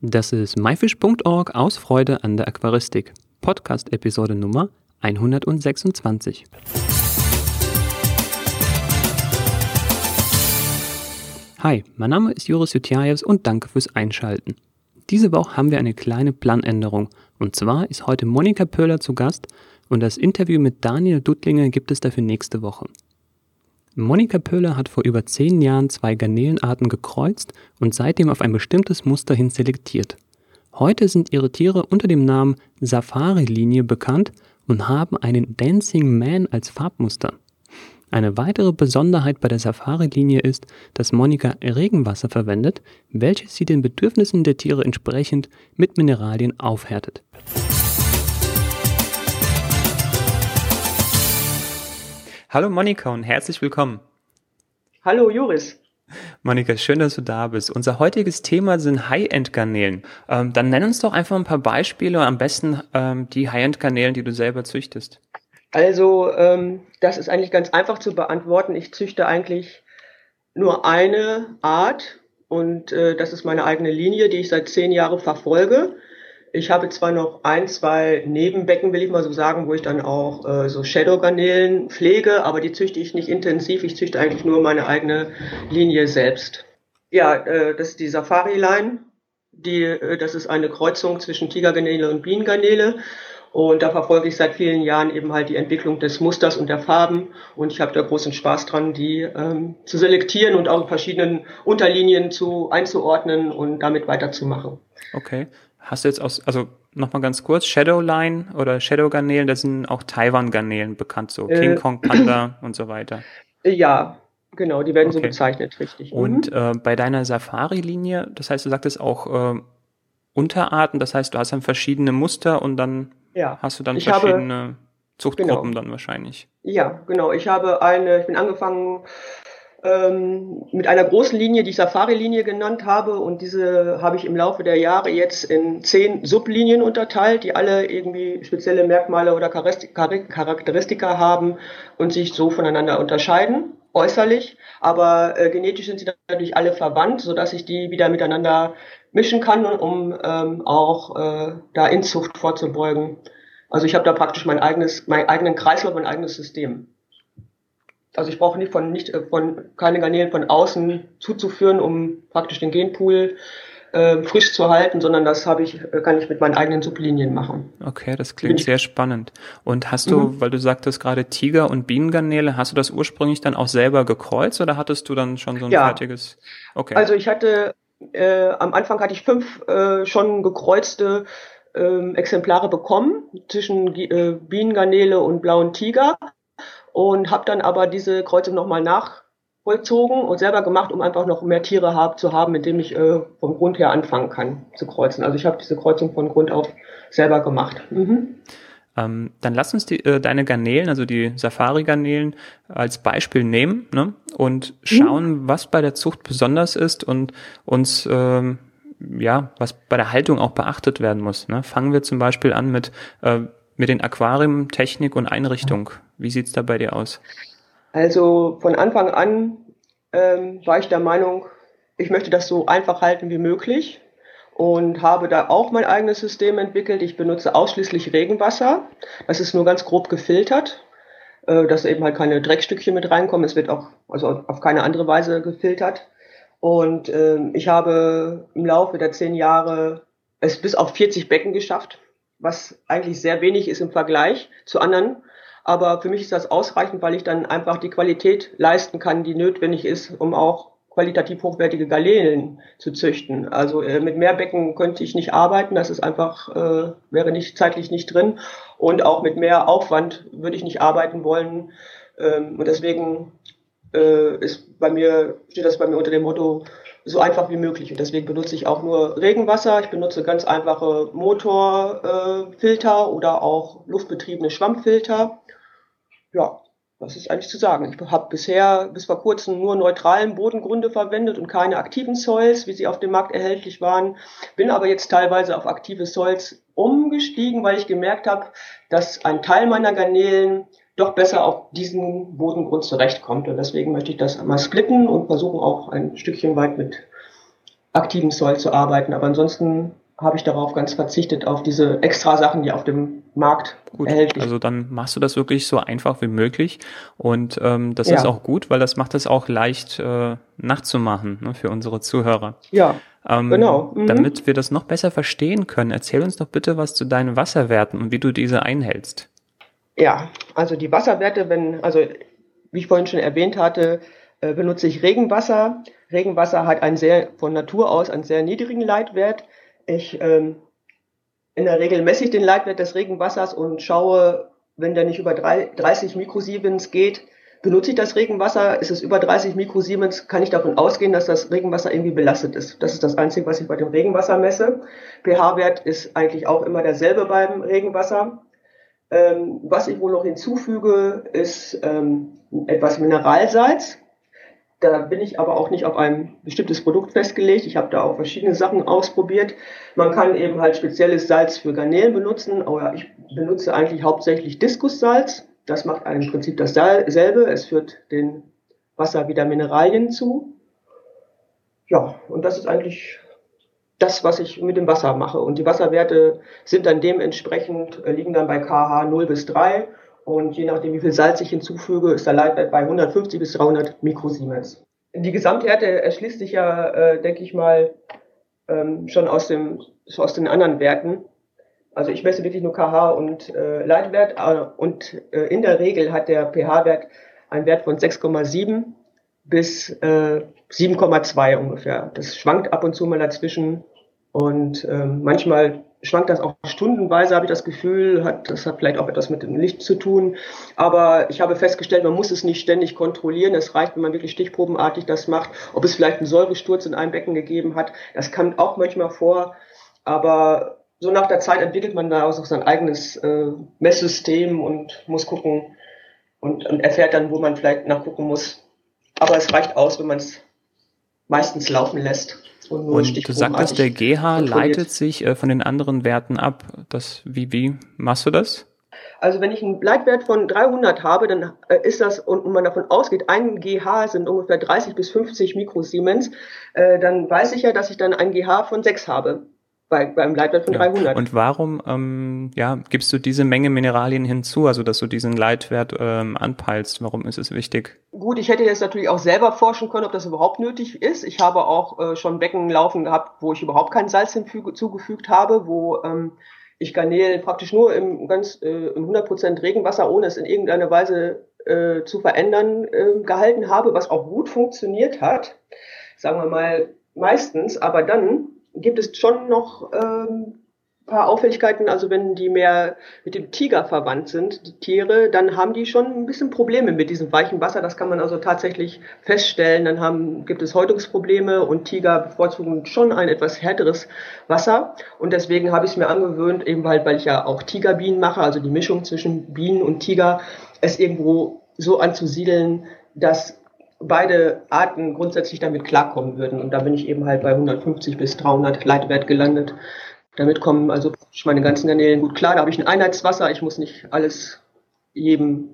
Das ist myfish.org aus Freude an der Aquaristik. Podcast-Episode Nummer 126. Hi, mein Name ist Joris Jutjajews und danke fürs Einschalten. Diese Woche haben wir eine kleine Planänderung. Und zwar ist heute Monika Pöhler zu Gast und das Interview mit Daniel Duttlinger gibt es dafür nächste Woche. Monika Pöhler hat vor über zehn Jahren zwei Garnelenarten gekreuzt und seitdem auf ein bestimmtes Muster hin selektiert. Heute sind ihre Tiere unter dem Namen Safari-Linie bekannt und haben einen Dancing Man als Farbmuster. Eine weitere Besonderheit bei der Safari-Linie ist, dass Monika Regenwasser verwendet, welches sie den Bedürfnissen der Tiere entsprechend mit Mineralien aufhärtet. Hallo Monika und herzlich willkommen. Hallo Joris. Monika, schön, dass du da bist. Unser heutiges Thema sind High-End-Garnelen. Ähm, dann nenn uns doch einfach ein paar Beispiele, am besten ähm, die High-End-Garnelen, die du selber züchtest. Also, ähm, das ist eigentlich ganz einfach zu beantworten. Ich züchte eigentlich nur eine Art und äh, das ist meine eigene Linie, die ich seit zehn Jahren verfolge. Ich habe zwar noch ein, zwei Nebenbecken, will ich mal so sagen, wo ich dann auch äh, so Shadow-Garnelen pflege, aber die züchte ich nicht intensiv. Ich züchte eigentlich nur meine eigene Linie selbst. Ja, äh, das ist die Safari-Line. Die, äh, das ist eine Kreuzung zwischen Tigergarnele und Bienengarnele. Und da verfolge ich seit vielen Jahren eben halt die Entwicklung des Musters und der Farben. Und ich habe da großen Spaß dran, die ähm, zu selektieren und auch in verschiedenen Unterlinien zu einzuordnen und damit weiterzumachen. Okay. Hast du jetzt aus, also nochmal ganz kurz, Shadowline oder Shadow-Garnelen, das sind auch Taiwan-Garnelen bekannt, so äh, King Kong Panda und so weiter. Ja, genau, die werden okay. so bezeichnet, richtig. Und mhm. äh, bei deiner Safari-Linie, das heißt, du sagtest auch äh, Unterarten, das heißt, du hast dann verschiedene Muster und dann ja. hast du dann ich verschiedene habe, Zuchtgruppen genau. dann wahrscheinlich. Ja, genau. Ich habe eine, ich bin angefangen ähm, mit einer großen Linie, die Safari-Linie genannt habe. Und diese habe ich im Laufe der Jahre jetzt in zehn Sublinien unterteilt, die alle irgendwie spezielle Merkmale oder Charakteristika haben und sich so voneinander unterscheiden, äußerlich. Aber äh, genetisch sind sie dadurch alle verwandt, sodass ich die wieder miteinander mischen kann, um ähm, auch äh, da Inzucht vorzubeugen. Also ich habe da praktisch mein eigenes, meinen eigenen Kreislauf, mein eigenes System. Also ich brauche nicht von nicht äh, von keine Garnelen von außen zuzuführen, um praktisch den Genpool äh, frisch zu halten, sondern das habe ich äh, kann ich mit meinen eigenen Sublinien machen. Okay, das klingt sehr spannend. Und hast du, mhm. weil du sagtest gerade Tiger und Bienengarnele, hast du das ursprünglich dann auch selber gekreuzt oder hattest du dann schon so ein ja. fertiges? Okay. Also ich hatte äh, am Anfang hatte ich fünf äh, schon gekreuzte äh, Exemplare bekommen zwischen äh, Bienengarnele und blauen Tiger und habe dann aber diese Kreuzung nochmal nachvollzogen und selber gemacht, um einfach noch mehr Tiere hab, zu haben, mit denen ich äh, vom Grund her anfangen kann zu kreuzen. Also ich habe diese Kreuzung von Grund auf selber gemacht. Mhm. Ähm, dann lass uns die, äh, deine Garnelen, also die Safari-Garnelen, als Beispiel nehmen ne? und schauen, mhm. was bei der Zucht besonders ist und uns ähm, ja, was bei der Haltung auch beachtet werden muss. Ne? Fangen wir zum Beispiel an mit äh, mit den Aquarium, Technik und Einrichtung. Wie sieht's da bei dir aus? Also von Anfang an ähm, war ich der Meinung, ich möchte das so einfach halten wie möglich und habe da auch mein eigenes System entwickelt. Ich benutze ausschließlich Regenwasser. Das ist nur ganz grob gefiltert, äh, dass eben halt keine Dreckstückchen mit reinkommen. Es wird auch also auf keine andere Weise gefiltert. Und äh, ich habe im Laufe der zehn Jahre es bis auf 40 Becken geschafft was eigentlich sehr wenig ist im Vergleich zu anderen. Aber für mich ist das ausreichend, weil ich dann einfach die Qualität leisten kann, die notwendig ist, um auch qualitativ hochwertige Garnelen zu züchten. Also äh, mit mehr Becken könnte ich nicht arbeiten, das ist einfach, äh, wäre nicht zeitlich nicht drin. Und auch mit mehr Aufwand würde ich nicht arbeiten wollen. Ähm, und deswegen äh, ist bei mir, steht das bei mir unter dem Motto, so einfach wie möglich. Und deswegen benutze ich auch nur Regenwasser. Ich benutze ganz einfache Motorfilter äh, oder auch luftbetriebene Schwammfilter. Ja, was ist eigentlich zu sagen? Ich habe bisher bis vor kurzem nur neutralen Bodengründe verwendet und keine aktiven Soils, wie sie auf dem Markt erhältlich waren. Bin aber jetzt teilweise auf aktive Soils umgestiegen, weil ich gemerkt habe, dass ein Teil meiner Garnelen doch besser auf diesen Bodengrund zurechtkommt. Und deswegen möchte ich das mal splitten und versuchen auch ein Stückchen weit mit aktiven Soil zu arbeiten. Aber ansonsten habe ich darauf ganz verzichtet, auf diese extra Sachen, die auf dem Markt gut, erhältlich Also dann machst du das wirklich so einfach wie möglich. Und ähm, das ja. ist auch gut, weil das macht es auch leicht äh, nachzumachen ne, für unsere Zuhörer. Ja. Ähm, genau. Mhm. Damit wir das noch besser verstehen können, erzähl uns doch bitte was zu deinen Wasserwerten und wie du diese einhältst. Ja, also die Wasserwerte, wenn, also wie ich vorhin schon erwähnt hatte, äh, benutze ich Regenwasser. Regenwasser hat einen sehr, von Natur aus einen sehr niedrigen Leitwert. Ich, ähm, in der Regel messe ich den Leitwert des Regenwassers und schaue, wenn der nicht über drei, 30 Mikrosiemens geht, benutze ich das Regenwasser. Ist es über 30 Mikrosiemens, kann ich davon ausgehen, dass das Regenwasser irgendwie belastet ist. Das ist das Einzige, was ich bei dem Regenwasser messe. pH-Wert ist eigentlich auch immer derselbe beim Regenwasser. Ähm, was ich wohl noch hinzufüge, ist ähm, etwas Mineralsalz. Da bin ich aber auch nicht auf ein bestimmtes Produkt festgelegt. Ich habe da auch verschiedene Sachen ausprobiert. Man kann eben halt spezielles Salz für Garnelen benutzen, aber ich benutze eigentlich hauptsächlich Diskussalz. Das macht im Prinzip dasselbe. Es führt dem Wasser wieder Mineralien zu. Ja, und das ist eigentlich das, was ich mit dem Wasser mache. Und die Wasserwerte sind dann dementsprechend, äh, liegen dann bei kH 0 bis 3 und je nachdem, wie viel Salz ich hinzufüge, ist der Leitwert bei 150 bis 300 Mikrosiemens. Die Gesamthärte erschließt sich ja, äh, denke ich mal, ähm, schon aus, dem, aus den anderen Werten. Also ich messe wirklich nur kH und äh, Leitwert äh, und äh, in der Regel hat der pH-Wert einen Wert von 6,7 bis äh, 7,2 ungefähr. Das schwankt ab und zu mal dazwischen und ähm, manchmal schwankt das auch stundenweise, habe ich das Gefühl. Hat, das hat vielleicht auch etwas mit dem Licht zu tun. Aber ich habe festgestellt, man muss es nicht ständig kontrollieren. Es reicht, wenn man wirklich stichprobenartig das macht. Ob es vielleicht einen Säuresturz in einem Becken gegeben hat, das kann auch manchmal vor. Aber so nach der Zeit entwickelt man da auch sein eigenes äh, Messsystem und muss gucken und, und erfährt dann, wo man vielleicht nachgucken muss. Aber es reicht aus, wenn man es meistens laufen lässt. Und, und du sagtest, der GH leitet sich äh, von den anderen Werten ab. Das, wie, wie machst du das? Also wenn ich einen Leitwert von 300 habe, dann äh, ist das, und man davon ausgeht, ein GH sind ungefähr 30 bis 50 Mikrosiemens, äh, dann weiß ich ja, dass ich dann ein GH von 6 habe bei, beim Leitwert von ja. 300. Und warum ähm, ja, gibst du diese Menge Mineralien hinzu, also dass du diesen Leitwert ähm, anpeilst? Warum ist es wichtig? Gut, ich hätte jetzt natürlich auch selber forschen können, ob das überhaupt nötig ist. Ich habe auch äh, schon Becken laufen gehabt, wo ich überhaupt kein Salz hinzugefügt habe, wo ähm, ich Garnelen praktisch nur im ganz äh, im 100% Regenwasser, ohne es in irgendeiner Weise äh, zu verändern, äh, gehalten habe, was auch gut funktioniert hat. Sagen wir mal meistens, aber dann gibt es schon noch ähm, paar Auffälligkeiten. Also wenn die mehr mit dem Tiger verwandt sind, die Tiere, dann haben die schon ein bisschen Probleme mit diesem weichen Wasser. Das kann man also tatsächlich feststellen. Dann haben, gibt es Häutungsprobleme und Tiger bevorzugen schon ein etwas härteres Wasser. Und deswegen habe ich es mir angewöhnt, eben halt, weil ich ja auch Tigerbienen mache, also die Mischung zwischen Bienen und Tiger, es irgendwo so anzusiedeln, dass beide Arten grundsätzlich damit klarkommen würden. Und da bin ich eben halt bei 150 bis 300 Leitwert gelandet. Damit kommen also meine ganzen Garnelen gut klar. Da habe ich ein Einheitswasser. Ich muss nicht alles jedem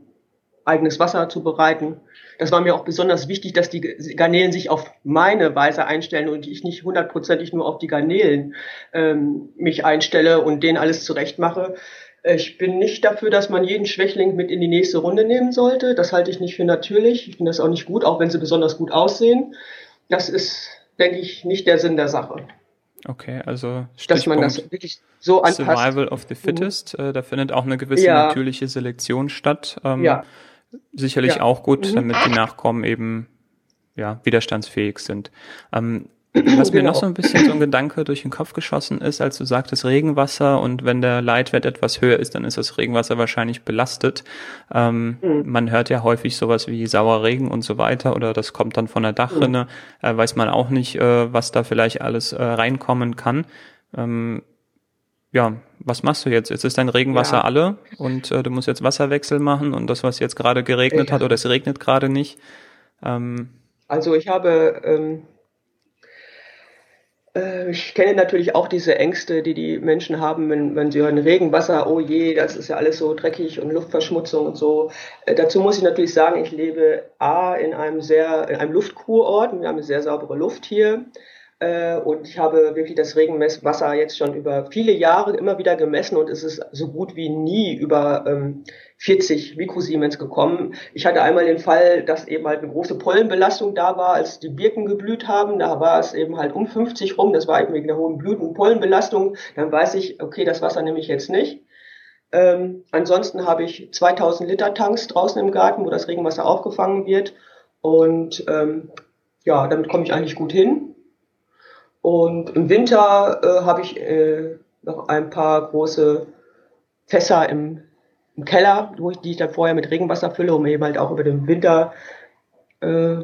eigenes Wasser zubereiten. Das war mir auch besonders wichtig, dass die Garnelen sich auf meine Weise einstellen und ich nicht hundertprozentig nur auf die Garnelen ähm, mich einstelle und denen alles zurecht mache. Ich bin nicht dafür, dass man jeden Schwächling mit in die nächste Runde nehmen sollte. Das halte ich nicht für natürlich. Ich finde das auch nicht gut, auch wenn sie besonders gut aussehen. Das ist, denke ich, nicht der Sinn der Sache. Okay, also dass man das wirklich so anpasst. Survival of the Fittest, mhm. da findet auch eine gewisse ja. natürliche Selektion statt. Ähm, ja. Sicherlich ja. auch gut, mhm. damit die Nachkommen eben ja, widerstandsfähig sind. Ähm, was mir genau. noch so ein bisschen so ein Gedanke durch den Kopf geschossen ist, als du sagtest Regenwasser und wenn der Leitwert etwas höher ist, dann ist das Regenwasser wahrscheinlich belastet. Ähm, mhm. Man hört ja häufig sowas wie sauer Regen und so weiter oder das kommt dann von der Dachrinne, mhm. äh, weiß man auch nicht, äh, was da vielleicht alles äh, reinkommen kann. Ähm, ja, was machst du jetzt? Jetzt ist dein Regenwasser ja. alle und äh, du musst jetzt Wasserwechsel machen und das, was jetzt gerade geregnet ja. hat oder es regnet gerade nicht. Ähm, also ich habe ähm, äh, ich kenne natürlich auch diese Ängste, die die Menschen haben, wenn, wenn sie hören Regenwasser, oh je, das ist ja alles so dreckig und Luftverschmutzung und so. Äh, dazu muss ich natürlich sagen, ich lebe A in einem sehr, in einem Luftkurort, wir haben eine sehr saubere Luft hier. Äh, und ich habe wirklich das Regenmesswasser jetzt schon über viele Jahre immer wieder gemessen und es ist so gut wie nie über ähm, 40 Mikrosiemens gekommen. Ich hatte einmal den Fall, dass eben halt eine große Pollenbelastung da war, als die Birken geblüht haben. Da war es eben halt um 50 rum. Das war eben wegen der hohen Blüten- und Pollenbelastung. Dann weiß ich, okay, das Wasser nehme ich jetzt nicht. Ähm, ansonsten habe ich 2000 Liter Tanks draußen im Garten, wo das Regenwasser aufgefangen wird. Und ähm, ja, damit komme ich eigentlich gut hin. Und im Winter äh, habe ich äh, noch ein paar große Fässer im, im Keller, wo ich, die ich dann vorher mit Regenwasser fülle, um eben halt auch über den Winter äh,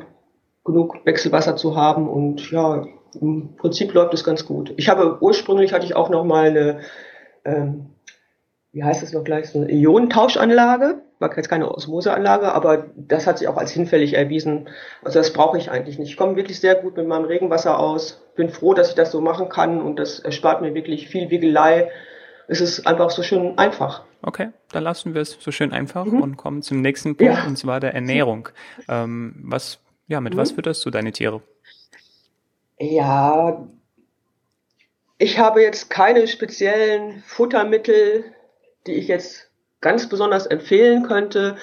genug Wechselwasser zu haben. Und ja, im Prinzip läuft es ganz gut. Ich habe ursprünglich hatte ich auch noch mal eine ähm, wie heißt es noch gleich, so eine Ionentauschanlage. War jetzt keine Osmoseanlage, aber das hat sich auch als hinfällig erwiesen. Also das brauche ich eigentlich nicht. Ich komme wirklich sehr gut mit meinem Regenwasser aus. Bin froh, dass ich das so machen kann und das erspart mir wirklich viel Wiegelei. Es ist einfach so schön einfach. Okay, dann lassen wir es so schön einfach mhm. und kommen zum nächsten Punkt, ja. und zwar der Ernährung. Ähm, was, ja, mit mhm. was fütterst du deine Tiere? Ja, ich habe jetzt keine speziellen Futtermittel, die ich jetzt ganz besonders empfehlen könnte.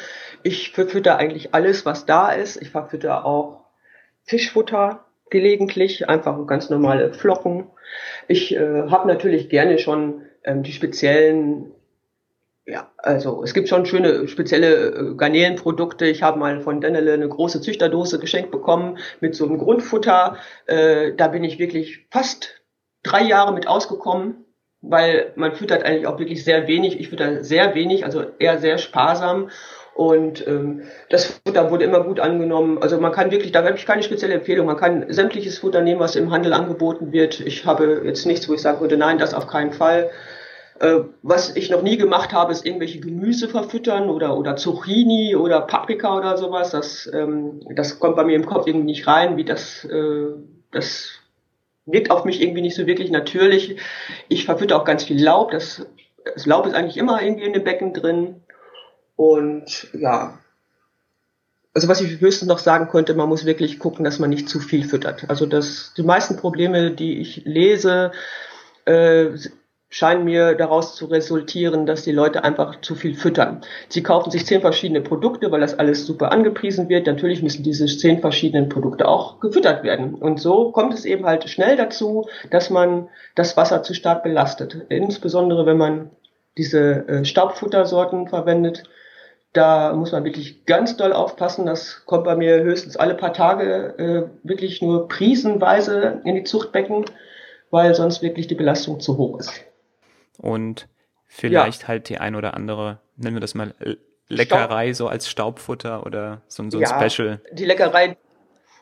Ich verfütter eigentlich alles, was da ist. Ich verfütter auch Fischfutter gelegentlich, einfach ganz normale Flocken. Ich äh, habe natürlich gerne schon ähm, die speziellen, ja, also es gibt schon schöne spezielle äh, Garnelenprodukte. Ich habe mal von Dennele eine große Züchterdose geschenkt bekommen mit so einem Grundfutter. Äh, da bin ich wirklich fast drei Jahre mit ausgekommen weil man füttert eigentlich auch wirklich sehr wenig. Ich fütter sehr wenig, also eher sehr sparsam. Und ähm, das Futter wurde immer gut angenommen. Also man kann wirklich, da habe ich keine spezielle Empfehlung. Man kann sämtliches Futter nehmen, was im Handel angeboten wird. Ich habe jetzt nichts, wo ich sagen würde, nein, das auf keinen Fall. Äh, was ich noch nie gemacht habe, ist irgendwelche Gemüse verfüttern oder, oder Zucchini oder Paprika oder sowas. Das, ähm, das kommt bei mir im Kopf irgendwie nicht rein, wie das, äh, das wirkt auf mich irgendwie nicht so wirklich natürlich. Ich verfütte auch ganz viel Laub. Das, das Laub ist eigentlich immer irgendwie in dem Becken drin. Und ja, also was ich höchstens noch sagen könnte, man muss wirklich gucken, dass man nicht zu viel füttert. Also dass die meisten Probleme, die ich lese, äh, scheinen mir daraus zu resultieren, dass die Leute einfach zu viel füttern. Sie kaufen sich zehn verschiedene Produkte, weil das alles super angepriesen wird. Natürlich müssen diese zehn verschiedenen Produkte auch gefüttert werden. Und so kommt es eben halt schnell dazu, dass man das Wasser zu stark belastet. Insbesondere wenn man diese äh, Staubfuttersorten verwendet. Da muss man wirklich ganz doll aufpassen. Das kommt bei mir höchstens alle paar Tage äh, wirklich nur prisenweise in die Zuchtbecken, weil sonst wirklich die Belastung zu hoch ist und vielleicht ja. halt die ein oder andere, nennen wir das mal Leckerei Staub. so als Staubfutter oder so, so ein ja, Special. Die Leckerei,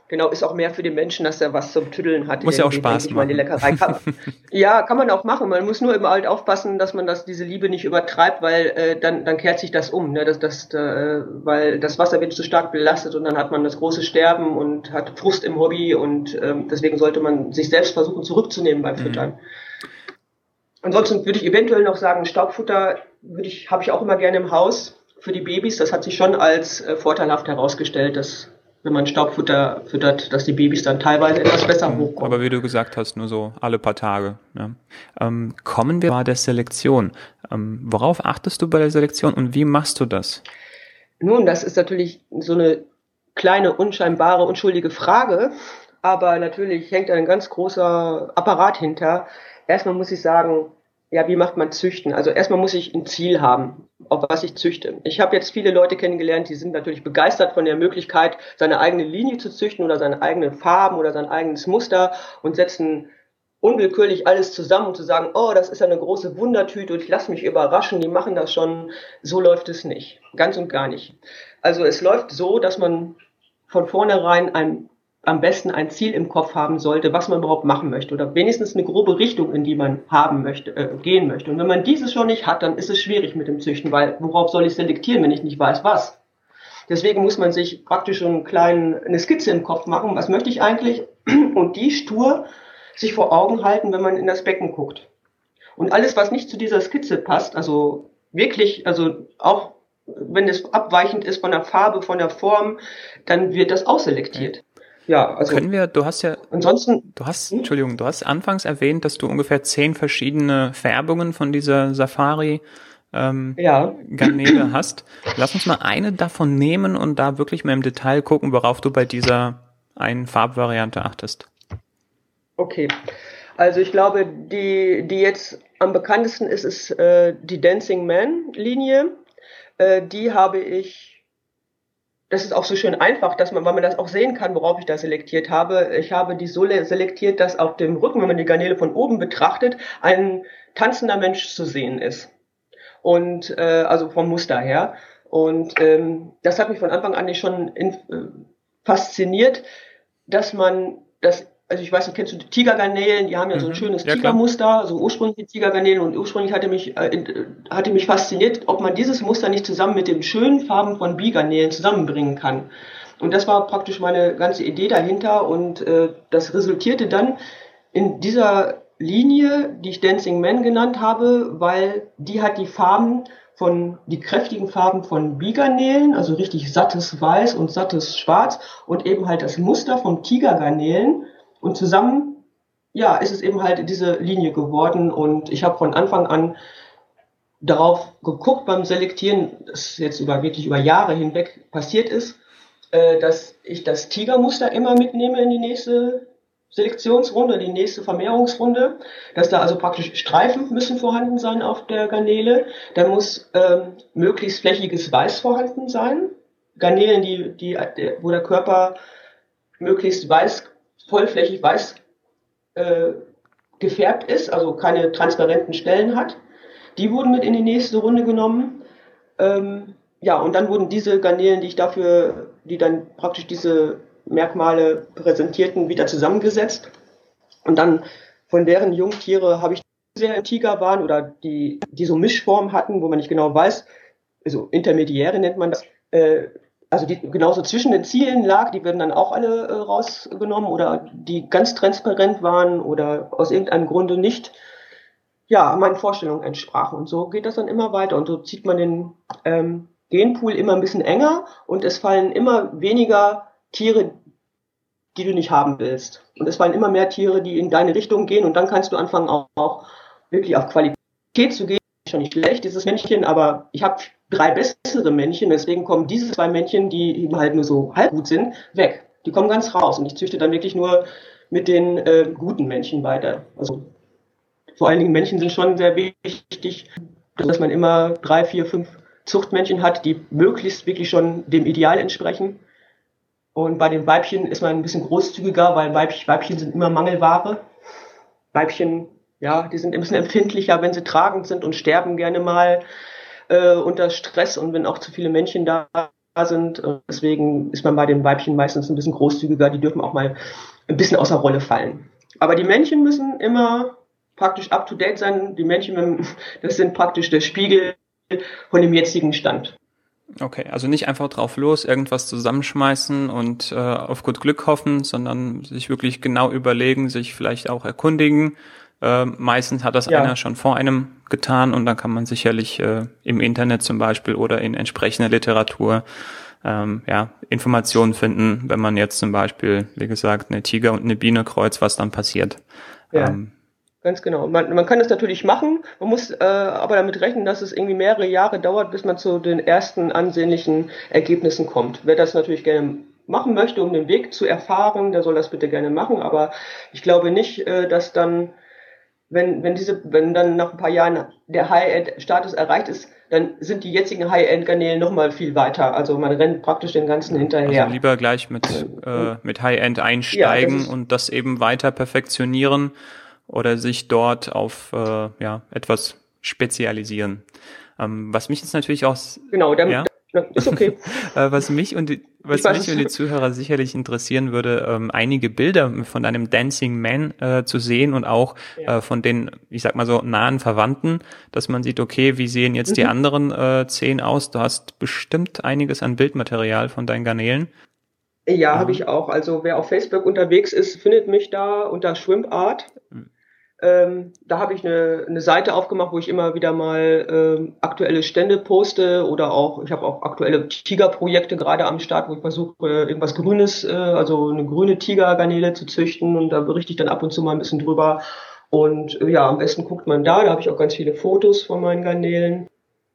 genau, ist auch mehr für den Menschen, dass er was zum Tüddeln hat. Muss ja auch Spaß machen. Die Leckerei kann, ja, kann man auch machen. Man muss nur immer halt aufpassen, dass man das, diese Liebe nicht übertreibt, weil äh, dann, dann kehrt sich das um. Ne? Das, das, äh, weil das Wasser wird zu stark belastet und dann hat man das große Sterben und hat Frust im Hobby und ähm, deswegen sollte man sich selbst versuchen zurückzunehmen beim mhm. Füttern. Mhm. Ansonsten würde ich eventuell noch sagen, Staubfutter würde ich, habe ich auch immer gerne im Haus für die Babys. Das hat sich schon als äh, vorteilhaft herausgestellt, dass wenn man Staubfutter füttert, dass die Babys dann teilweise etwas besser mhm. hochkommen. Aber wie du gesagt hast, nur so alle paar Tage. Ja. Ähm, kommen wir bei der Selektion. Ähm, worauf achtest du bei der Selektion und wie machst du das? Nun, das ist natürlich so eine kleine, unscheinbare, unschuldige Frage. Aber natürlich hängt ein ganz großer Apparat hinter. Erstmal muss ich sagen, ja, wie macht man Züchten? Also erstmal muss ich ein Ziel haben, auf was ich züchte. Ich habe jetzt viele Leute kennengelernt, die sind natürlich begeistert von der Möglichkeit, seine eigene Linie zu züchten oder seine eigenen Farben oder sein eigenes Muster und setzen unwillkürlich alles zusammen und zu sagen, oh, das ist eine große Wundertüte und ich lasse mich überraschen, die machen das schon. So läuft es nicht. Ganz und gar nicht. Also es läuft so, dass man von vornherein ein am besten ein Ziel im Kopf haben sollte, was man überhaupt machen möchte oder wenigstens eine grobe Richtung, in die man haben möchte, äh, gehen möchte. Und wenn man dieses schon nicht hat, dann ist es schwierig mit dem Züchten, weil worauf soll ich selektieren, wenn ich nicht weiß, was? Deswegen muss man sich praktisch einen kleinen, eine Skizze im Kopf machen, was möchte ich eigentlich und die stur sich vor Augen halten, wenn man in das Becken guckt. Und alles, was nicht zu dieser Skizze passt, also wirklich, also auch wenn es abweichend ist von der Farbe, von der Form, dann wird das ausselektiert. Ja, also. Können wir, du hast ja. Ansonsten. Du hast, hm? Entschuldigung, du hast anfangs erwähnt, dass du ungefähr zehn verschiedene Färbungen von dieser Safari ähm, ja. Garnele hast. Lass uns mal eine davon nehmen und da wirklich mal im Detail gucken, worauf du bei dieser einen Farbvariante achtest. Okay. Also ich glaube, die, die jetzt am bekanntesten ist, ist äh, die Dancing Man Linie. Äh, die habe ich das ist auch so schön einfach, dass man, weil man das auch sehen kann, worauf ich da selektiert habe. Ich habe die so selektiert, dass auf dem Rücken, wenn man die Garnele von oben betrachtet, ein tanzender Mensch zu sehen ist. Und äh, also vom Muster her. Und ähm, das hat mich von Anfang an schon in, äh, fasziniert, dass man das also ich weiß nicht, kennst du die Tigergarnelen? Die haben ja so ein mhm. schönes ja, Tigermuster, so ursprüngliche Tigergarnelen und ursprünglich hatte mich, äh, hatte mich fasziniert, ob man dieses Muster nicht zusammen mit den schönen Farben von Bigarnelen zusammenbringen kann. Und das war praktisch meine ganze Idee dahinter und äh, das resultierte dann in dieser Linie, die ich Dancing Man genannt habe, weil die hat die Farben von, die kräftigen Farben von Bigarnelen, also richtig sattes Weiß und sattes Schwarz und eben halt das Muster von Tigergarnelen und zusammen, ja, ist es eben halt diese Linie geworden. Und ich habe von Anfang an darauf geguckt beim Selektieren, das jetzt über wirklich über Jahre hinweg passiert ist, äh, dass ich das Tigermuster immer mitnehme in die nächste Selektionsrunde, die nächste Vermehrungsrunde, dass da also praktisch Streifen müssen vorhanden sein auf der Garnele. Da muss ähm, möglichst flächiges Weiß vorhanden sein. Garnelen, die, die, wo der Körper möglichst weiß vollflächig weiß äh, gefärbt ist, also keine transparenten Stellen hat. Die wurden mit in die nächste Runde genommen. Ähm, ja, und dann wurden diese Garnelen, die ich dafür, die dann praktisch diese Merkmale präsentierten, wieder zusammengesetzt. Und dann von deren Jungtiere habe ich sehr im Tiger waren oder die, die so Mischform hatten, wo man nicht genau weiß, also Intermediäre nennt man das, äh, also die genauso zwischen den Zielen lag, die werden dann auch alle äh, rausgenommen oder die ganz transparent waren oder aus irgendeinem Grunde nicht ja meinen Vorstellungen entsprachen. Und so geht das dann immer weiter und so zieht man den ähm, Genpool immer ein bisschen enger und es fallen immer weniger Tiere, die du nicht haben willst. Und es fallen immer mehr Tiere, die in deine Richtung gehen und dann kannst du anfangen auch, auch wirklich auf Qualität zu gehen. Schon nicht schlecht, dieses Männchen, aber ich habe drei bessere Männchen, deswegen kommen diese zwei Männchen, die eben halt nur so halb gut sind, weg. Die kommen ganz raus und ich züchte dann wirklich nur mit den äh, guten Männchen weiter. Also vor allen Dingen Männchen sind schon sehr wichtig, dass man immer drei, vier, fünf Zuchtmännchen hat, die möglichst wirklich schon dem Ideal entsprechen. Und bei den Weibchen ist man ein bisschen großzügiger, weil Weibchen, Weibchen sind immer Mangelware. Weibchen, ja, die sind ein bisschen empfindlicher, wenn sie tragend sind und sterben gerne mal äh, unter Stress und wenn auch zu viele Männchen da sind. Deswegen ist man bei den Weibchen meistens ein bisschen großzügiger. Die dürfen auch mal ein bisschen außer Rolle fallen. Aber die Männchen müssen immer praktisch up to date sein. Die Männchen, das sind praktisch der Spiegel von dem jetzigen Stand. Okay, also nicht einfach drauf los, irgendwas zusammenschmeißen und äh, auf gut Glück hoffen, sondern sich wirklich genau überlegen, sich vielleicht auch erkundigen äh, meistens hat das ja. einer schon vor einem getan und dann kann man sicherlich äh, im Internet zum Beispiel oder in entsprechender Literatur ähm, ja, Informationen finden, wenn man jetzt zum Beispiel, wie gesagt, eine Tiger und eine Biene kreuzt, was dann passiert. Ja. Ähm, Ganz genau. Man, man kann das natürlich machen, man muss äh, aber damit rechnen, dass es irgendwie mehrere Jahre dauert, bis man zu den ersten ansehnlichen Ergebnissen kommt. Wer das natürlich gerne machen möchte, um den Weg zu erfahren, der soll das bitte gerne machen, aber ich glaube nicht, äh, dass dann wenn, wenn diese, wenn dann nach ein paar Jahren der High-End-Status erreicht ist, dann sind die jetzigen High-End-Garnelen nochmal viel weiter. Also man rennt praktisch den ganzen hinterher. Also lieber gleich mit, äh, mit High-End einsteigen ja, das und das eben weiter perfektionieren oder sich dort auf äh, ja, etwas spezialisieren. Ähm, was mich jetzt natürlich auch genau, dann, ja? Ist okay. Äh, was mich und die, was mich und die Zuhörer sicherlich interessieren würde, ähm, einige Bilder von deinem Dancing Man äh, zu sehen und auch ja. äh, von den, ich sag mal so, nahen Verwandten, dass man sieht, okay, wie sehen jetzt mhm. die anderen äh, zehn aus? Du hast bestimmt einiges an Bildmaterial von deinen Garnelen. Ja, ja. habe ich auch. Also wer auf Facebook unterwegs ist, findet mich da unter Schwimmart. Mhm. Ähm, da habe ich eine, eine Seite aufgemacht, wo ich immer wieder mal ähm, aktuelle Stände poste oder auch, ich habe auch aktuelle Tigerprojekte gerade am Start, wo ich versuche, irgendwas Grünes, äh, also eine grüne Tigergarnele zu züchten und da berichte ich dann ab und zu mal ein bisschen drüber. Und äh, ja, am besten guckt man da, da habe ich auch ganz viele Fotos von meinen Garnelen.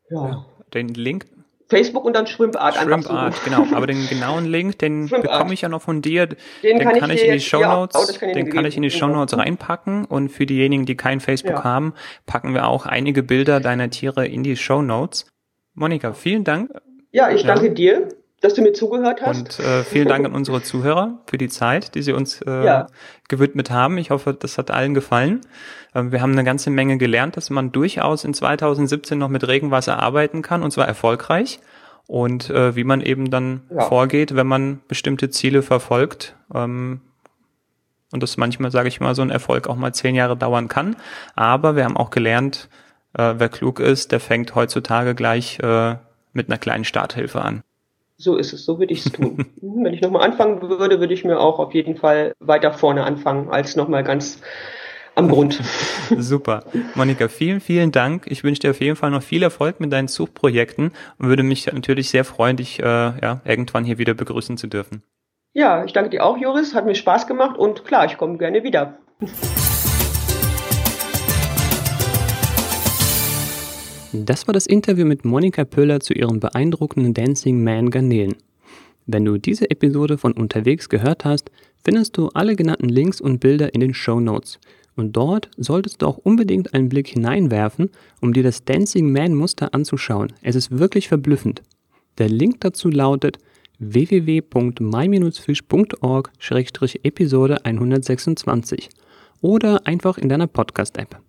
Ja. Den Link Facebook und dann Shrimpart Shrimp Art, genau. Aber den genauen Link, den bekomme ich ja noch von dir. Den, den kann, kann, ich, in die Show Notes, ja, den kann ich in die Show Notes reinpacken. Und für diejenigen, die kein Facebook ja. haben, packen wir auch einige Bilder deiner Tiere in die Show Notes. Monika, vielen Dank. Ja, ich danke dir dass du mir zugehört hast. Und äh, vielen Dank an unsere Zuhörer für die Zeit, die sie uns äh, ja. gewidmet haben. Ich hoffe, das hat allen gefallen. Ähm, wir haben eine ganze Menge gelernt, dass man durchaus in 2017 noch mit Regenwasser arbeiten kann und zwar erfolgreich. Und äh, wie man eben dann ja. vorgeht, wenn man bestimmte Ziele verfolgt. Ähm, und das manchmal, sage ich mal, so ein Erfolg auch mal zehn Jahre dauern kann. Aber wir haben auch gelernt, äh, wer klug ist, der fängt heutzutage gleich äh, mit einer kleinen Starthilfe an. So ist es, so würde ich es tun. Mhm, wenn ich nochmal anfangen würde, würde ich mir auch auf jeden Fall weiter vorne anfangen, als nochmal ganz am Grund. Super. Monika, vielen, vielen Dank. Ich wünsche dir auf jeden Fall noch viel Erfolg mit deinen Suchprojekten und würde mich natürlich sehr freuen, dich äh, ja, irgendwann hier wieder begrüßen zu dürfen. Ja, ich danke dir auch, Joris. Hat mir Spaß gemacht und klar, ich komme gerne wieder. Das war das Interview mit Monika Pöller zu ihrem beeindruckenden Dancing Man Garnelen. Wenn du diese Episode von unterwegs gehört hast, findest du alle genannten Links und Bilder in den Show Notes. Und dort solltest du auch unbedingt einen Blick hineinwerfen, um dir das Dancing Man Muster anzuschauen. Es ist wirklich verblüffend. Der Link dazu lautet www.my-fish.org-episode 126 oder einfach in deiner Podcast-App.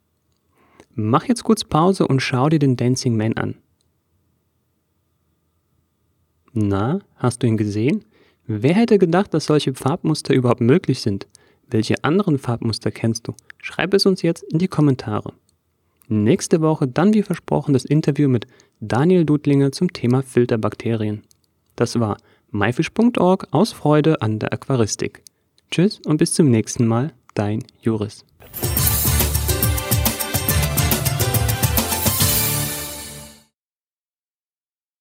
Mach jetzt kurz Pause und schau dir den Dancing Man an. Na, hast du ihn gesehen? Wer hätte gedacht, dass solche Farbmuster überhaupt möglich sind? Welche anderen Farbmuster kennst du? Schreib es uns jetzt in die Kommentare. Nächste Woche dann wie versprochen das Interview mit Daniel Dudlinger zum Thema Filterbakterien. Das war myfish.org aus Freude an der Aquaristik. Tschüss und bis zum nächsten Mal, dein Juris.